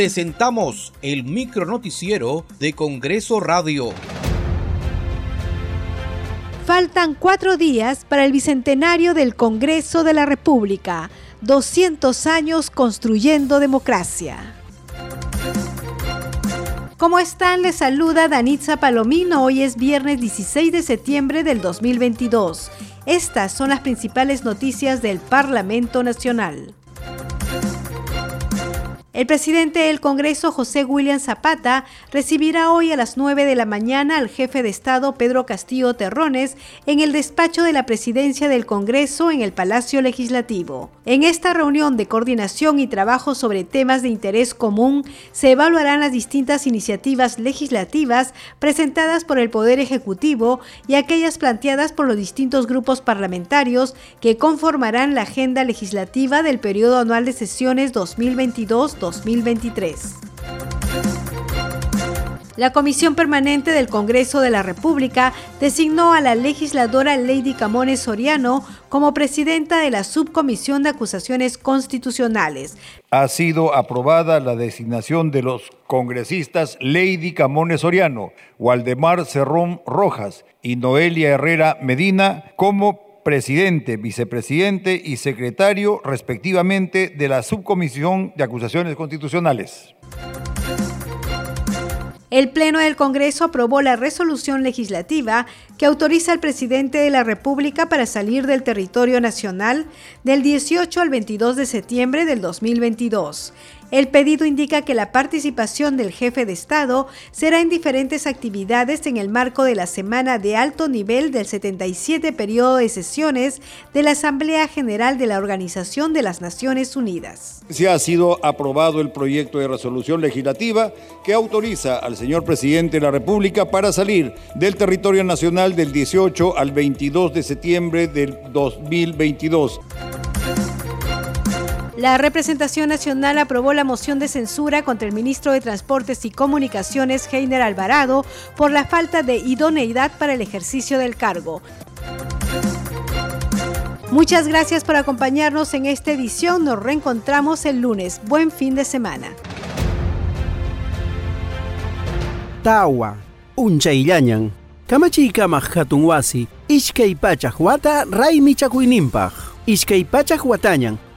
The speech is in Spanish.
presentamos el micronoticiero de Congreso Radio. Faltan cuatro días para el bicentenario del Congreso de la República. 200 años construyendo democracia. ¿Cómo están? Les saluda Danitza Palomino. Hoy es viernes 16 de septiembre del 2022. Estas son las principales noticias del Parlamento Nacional. El presidente del Congreso, José William Zapata, recibirá hoy a las 9 de la mañana al jefe de Estado, Pedro Castillo Terrones, en el despacho de la presidencia del Congreso en el Palacio Legislativo. En esta reunión de coordinación y trabajo sobre temas de interés común, se evaluarán las distintas iniciativas legislativas presentadas por el Poder Ejecutivo y aquellas planteadas por los distintos grupos parlamentarios que conformarán la agenda legislativa del periodo anual de sesiones 2022 2023. La Comisión Permanente del Congreso de la República designó a la legisladora Lady Camones Soriano como presidenta de la Subcomisión de Acusaciones Constitucionales. Ha sido aprobada la designación de los congresistas Lady Camones Soriano, Waldemar Cerrón Rojas y Noelia Herrera Medina como presidente, vicepresidente y secretario respectivamente de la Subcomisión de Acusaciones Constitucionales. El Pleno del Congreso aprobó la resolución legislativa que autoriza al presidente de la República para salir del territorio nacional del 18 al 22 de septiembre del 2022. El pedido indica que la participación del jefe de Estado será en diferentes actividades en el marco de la semana de alto nivel del 77 periodo de sesiones de la Asamblea General de la Organización de las Naciones Unidas. Se ha sido aprobado el proyecto de resolución legislativa que autoriza al señor presidente de la República para salir del territorio nacional del 18 al 22 de septiembre del 2022. La representación nacional aprobó la moción de censura contra el ministro de Transportes y Comunicaciones, Heiner Alvarado, por la falta de idoneidad para el ejercicio del cargo. Muchas gracias por acompañarnos en esta edición. Nos reencontramos el lunes. Buen fin de semana. Tawa, ishkay pachak wata raymi chakuynimpaj. Ishkay pachak watañan,